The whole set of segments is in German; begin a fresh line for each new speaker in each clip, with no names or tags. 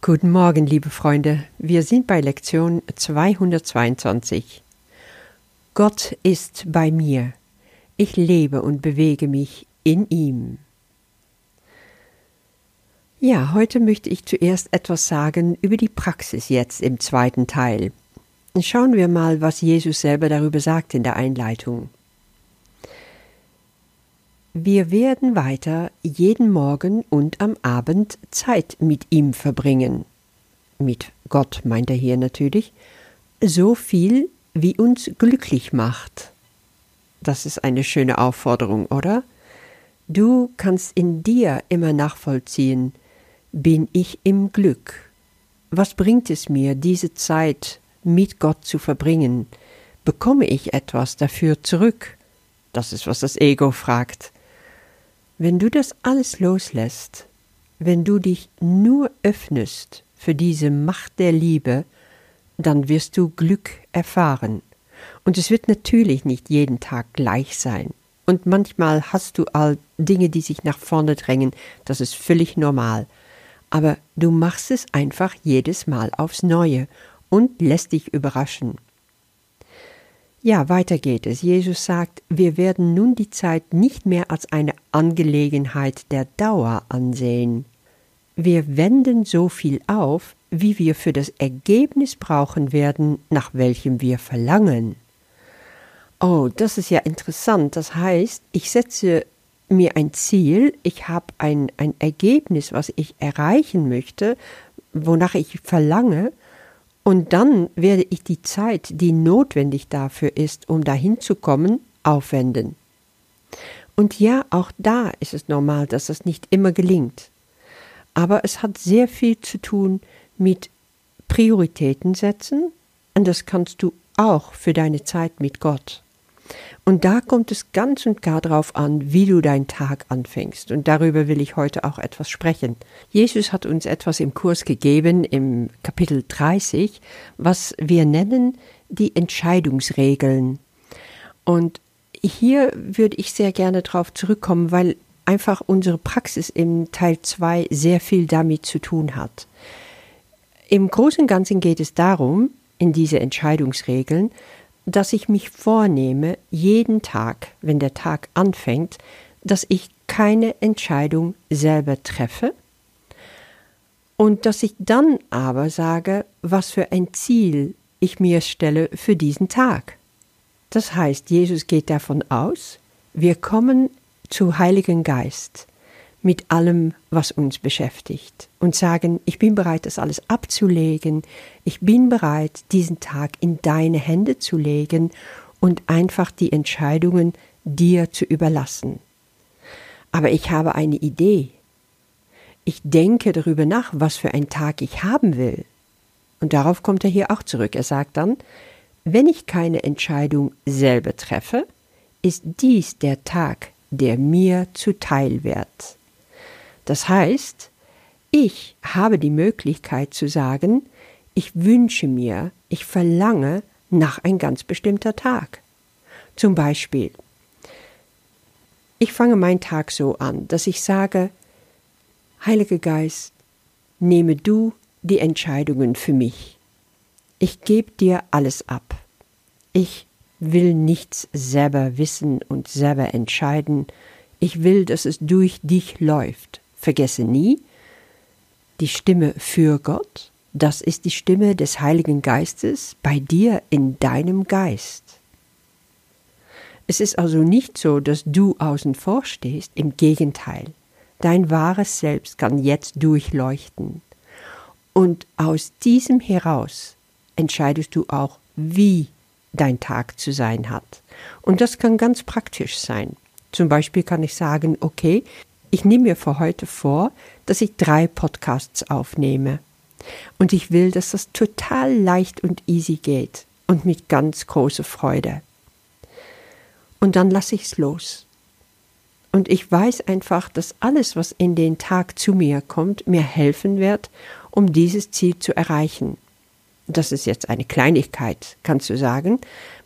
Guten Morgen, liebe Freunde. Wir sind bei Lektion 222. Gott ist bei mir. Ich lebe und bewege mich in ihm. Ja, heute möchte ich zuerst etwas sagen über die Praxis jetzt im zweiten Teil. Schauen wir mal, was Jesus selber darüber sagt in der Einleitung. Wir werden weiter jeden Morgen und am Abend Zeit mit ihm verbringen. Mit Gott meint er hier natürlich, so viel, wie uns glücklich macht. Das ist eine schöne Aufforderung, oder? Du kannst in dir immer nachvollziehen, bin ich im Glück? Was bringt es mir, diese Zeit mit Gott zu verbringen? Bekomme ich etwas dafür zurück? Das ist, was das Ego fragt. Wenn du das alles loslässt, wenn du dich nur öffnest für diese Macht der Liebe, dann wirst du Glück erfahren. Und es wird natürlich nicht jeden Tag gleich sein. Und manchmal hast du all Dinge, die sich nach vorne drängen, das ist völlig normal. Aber du machst es einfach jedes Mal aufs Neue und lässt dich überraschen. Ja, weiter geht es. Jesus sagt, wir werden nun die Zeit nicht mehr als eine Angelegenheit der Dauer ansehen. Wir wenden so viel auf, wie wir für das Ergebnis brauchen werden, nach welchem wir verlangen. Oh, das ist ja interessant. Das heißt, ich setze mir ein Ziel, ich habe ein, ein Ergebnis, was ich erreichen möchte, wonach ich verlange, und dann werde ich die Zeit, die notwendig dafür ist, um dahin zu kommen, aufwenden. Und ja, auch da ist es normal, dass es nicht immer gelingt. Aber es hat sehr viel zu tun mit Prioritäten setzen, und das kannst du auch für deine Zeit mit Gott. Und da kommt es ganz und gar darauf an, wie du deinen Tag anfängst. Und darüber will ich heute auch etwas sprechen. Jesus hat uns etwas im Kurs gegeben, im Kapitel 30, was wir nennen die Entscheidungsregeln. Und hier würde ich sehr gerne darauf zurückkommen, weil einfach unsere Praxis im Teil 2 sehr viel damit zu tun hat. Im Großen und Ganzen geht es darum, in diese Entscheidungsregeln, dass ich mich vornehme, jeden Tag, wenn der Tag anfängt, dass ich keine Entscheidung selber treffe und dass ich dann aber sage, was für ein Ziel ich mir stelle für diesen Tag. Das heißt, Jesus geht davon aus, wir kommen zu Heiligen Geist mit allem, was uns beschäftigt und sagen, ich bin bereit, das alles abzulegen, ich bin bereit, diesen Tag in deine Hände zu legen und einfach die Entscheidungen dir zu überlassen. Aber ich habe eine Idee. Ich denke darüber nach, was für einen Tag ich haben will. Und darauf kommt er hier auch zurück. Er sagt dann, wenn ich keine Entscheidung selber treffe, ist dies der Tag, der mir zuteil wird. Das heißt, ich habe die Möglichkeit zu sagen, ich wünsche mir, ich verlange nach ein ganz bestimmter Tag. Zum Beispiel, ich fange meinen Tag so an, dass ich sage, Heiliger Geist, nehme du die Entscheidungen für mich. Ich gebe dir alles ab. Ich will nichts selber wissen und selber entscheiden. Ich will, dass es durch dich läuft. Vergesse nie, die Stimme für Gott, das ist die Stimme des Heiligen Geistes bei dir in deinem Geist. Es ist also nicht so, dass du außen vor stehst, im Gegenteil. Dein wahres Selbst kann jetzt durchleuchten. Und aus diesem heraus entscheidest du auch, wie dein Tag zu sein hat. Und das kann ganz praktisch sein. Zum Beispiel kann ich sagen, okay, ich nehme mir für heute vor, dass ich drei Podcasts aufnehme. Und ich will, dass das total leicht und easy geht und mit ganz großer Freude. Und dann lasse ich es los. Und ich weiß einfach, dass alles, was in den Tag zu mir kommt, mir helfen wird, um dieses Ziel zu erreichen. Das ist jetzt eine Kleinigkeit, kannst du sagen.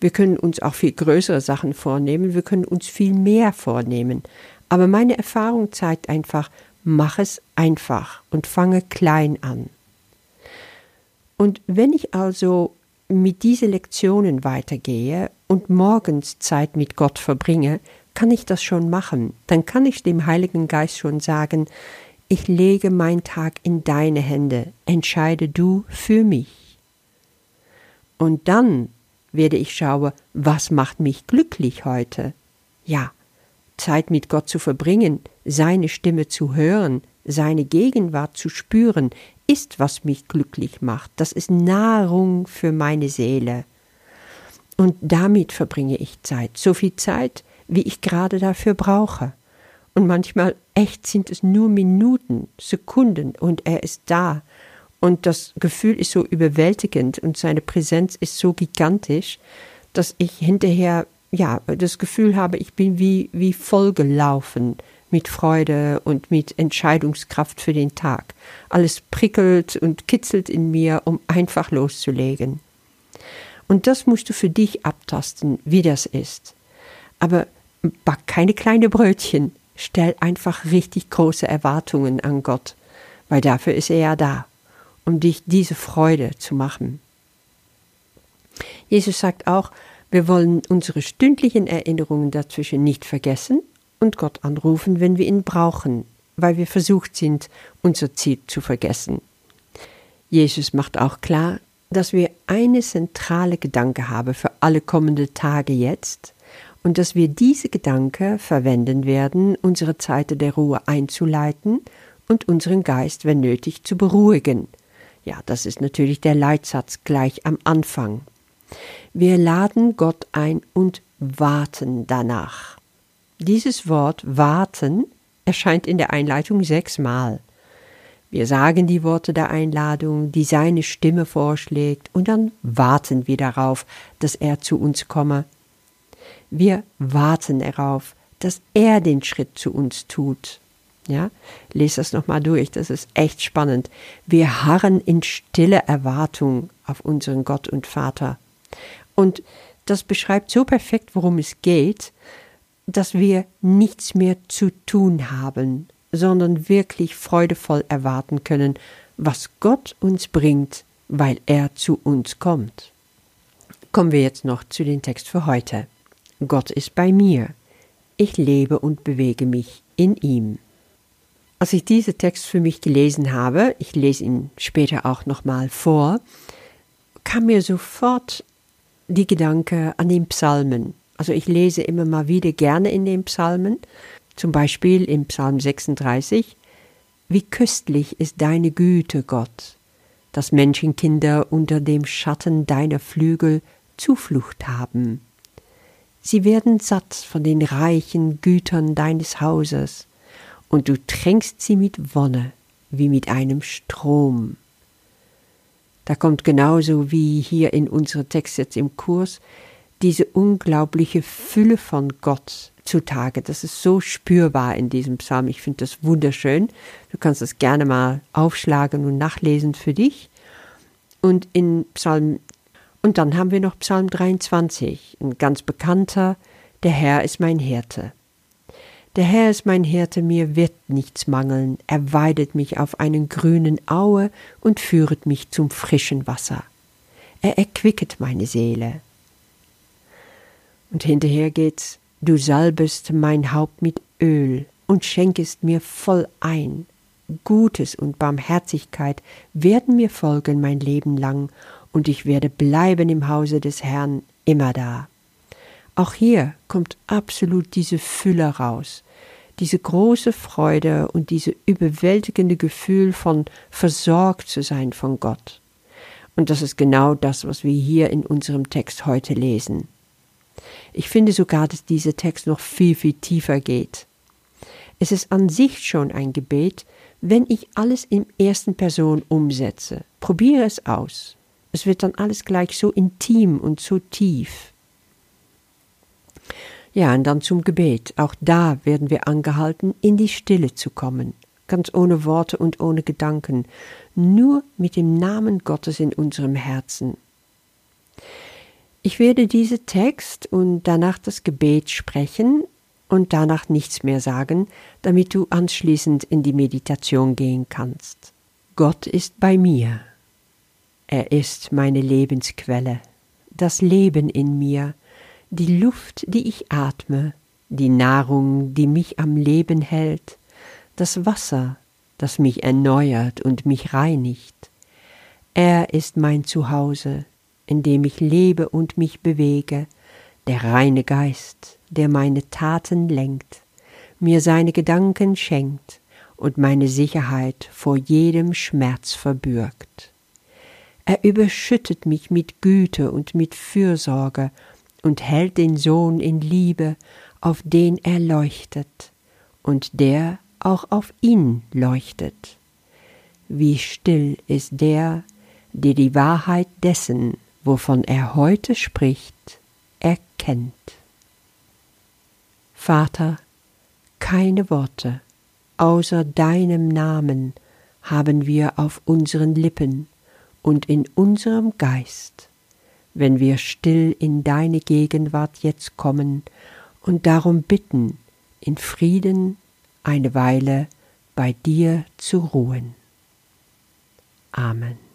Wir können uns auch viel größere Sachen vornehmen, wir können uns viel mehr vornehmen. Aber meine Erfahrung zeigt einfach, mach es einfach und fange klein an. Und wenn ich also mit diesen Lektionen weitergehe und morgens Zeit mit Gott verbringe, kann ich das schon machen. Dann kann ich dem Heiligen Geist schon sagen, ich lege meinen Tag in deine Hände, entscheide du für mich. Und dann werde ich schauen, was macht mich glücklich heute. Ja, Zeit mit Gott zu verbringen, seine Stimme zu hören, seine Gegenwart zu spüren, ist, was mich glücklich macht. Das ist Nahrung für meine Seele. Und damit verbringe ich Zeit, so viel Zeit, wie ich gerade dafür brauche. Und manchmal echt sind es nur Minuten, Sekunden und er ist da. Und das Gefühl ist so überwältigend und seine Präsenz ist so gigantisch, dass ich hinterher ja das Gefühl habe, ich bin wie, wie vollgelaufen mit Freude und mit Entscheidungskraft für den Tag. Alles prickelt und kitzelt in mir, um einfach loszulegen. Und das musst du für dich abtasten, wie das ist. Aber back keine kleine Brötchen, stell einfach richtig große Erwartungen an Gott, weil dafür ist er ja da, um dich diese Freude zu machen. Jesus sagt auch, wir wollen unsere stündlichen Erinnerungen dazwischen nicht vergessen und Gott anrufen, wenn wir ihn brauchen, weil wir versucht sind, unser Ziel zu vergessen. Jesus macht auch klar, dass wir eine zentrale Gedanke haben für alle kommenden Tage jetzt und dass wir diese Gedanke verwenden werden, unsere Zeit der Ruhe einzuleiten und unseren Geist, wenn nötig, zu beruhigen. Ja, das ist natürlich der Leitsatz gleich am Anfang. Wir laden Gott ein und warten danach. Dieses Wort warten erscheint in der Einleitung sechsmal. Wir sagen die Worte der Einladung, die seine Stimme vorschlägt, und dann warten wir darauf, dass er zu uns komme. Wir warten darauf, dass er den Schritt zu uns tut. Ja, lese das nochmal durch, das ist echt spannend. Wir harren in stille Erwartung auf unseren Gott und Vater. Und das beschreibt so perfekt, worum es geht, dass wir nichts mehr zu tun haben, sondern wirklich freudevoll erwarten können, was Gott uns bringt, weil er zu uns kommt. Kommen wir jetzt noch zu dem Text für heute. Gott ist bei mir. Ich lebe und bewege mich in ihm. Als ich diesen Text für mich gelesen habe, ich lese ihn später auch nochmal vor, kam mir sofort die Gedanke an den Psalmen. Also ich lese immer mal wieder gerne in den Psalmen, zum Beispiel im Psalm 36, Wie köstlich ist deine Güte, Gott, dass Menschenkinder unter dem Schatten deiner Flügel Zuflucht haben. Sie werden satt von den reichen Gütern deines Hauses, und du tränkst sie mit Wonne wie mit einem Strom. Da kommt genauso wie hier in unserem Text jetzt im Kurs diese unglaubliche Fülle von Gott zutage. Das ist so spürbar in diesem Psalm. Ich finde das wunderschön. Du kannst das gerne mal aufschlagen und nachlesen für dich. Und in Psalm und dann haben wir noch Psalm 23, ein ganz bekannter, der Herr ist mein Hirte. Der Herr ist mein Hirte, mir wird nichts mangeln, er weidet mich auf einen grünen Aue und führet mich zum frischen Wasser. Er erquicket meine Seele. Und hinterher geht's, du salbest mein Haupt mit Öl und schenkest mir voll ein. Gutes und Barmherzigkeit werden mir folgen mein Leben lang, und ich werde bleiben im Hause des Herrn immer da. Auch hier kommt absolut diese Fülle raus, diese große Freude und diese überwältigende Gefühl von versorgt zu sein von Gott. Und das ist genau das, was wir hier in unserem Text heute lesen. Ich finde sogar, dass dieser Text noch viel, viel tiefer geht. Es ist an sich schon ein Gebet, wenn ich alles in ersten Person umsetze. Probiere es aus. Es wird dann alles gleich so intim und so tief. Ja, und dann zum Gebet. Auch da werden wir angehalten, in die Stille zu kommen, ganz ohne Worte und ohne Gedanken, nur mit dem Namen Gottes in unserem Herzen. Ich werde diesen Text und danach das Gebet sprechen und danach nichts mehr sagen, damit du anschließend in die Meditation gehen kannst. Gott ist bei mir. Er ist meine Lebensquelle, das Leben in mir, die Luft, die ich atme, die Nahrung, die mich am Leben hält, das Wasser, das mich erneuert und mich reinigt. Er ist mein Zuhause, in dem ich lebe und mich bewege, der reine Geist, der meine Taten lenkt, mir seine Gedanken schenkt und meine Sicherheit vor jedem Schmerz verbürgt. Er überschüttet mich mit Güte und mit Fürsorge und hält den Sohn in Liebe, auf den er leuchtet, und der auch auf ihn leuchtet. Wie still ist der, der die Wahrheit dessen, wovon er heute spricht, erkennt. Vater, keine Worte außer deinem Namen haben wir auf unseren Lippen und in unserem Geist, wenn wir still in deine Gegenwart jetzt kommen und darum bitten, in Frieden eine Weile bei dir zu ruhen. Amen.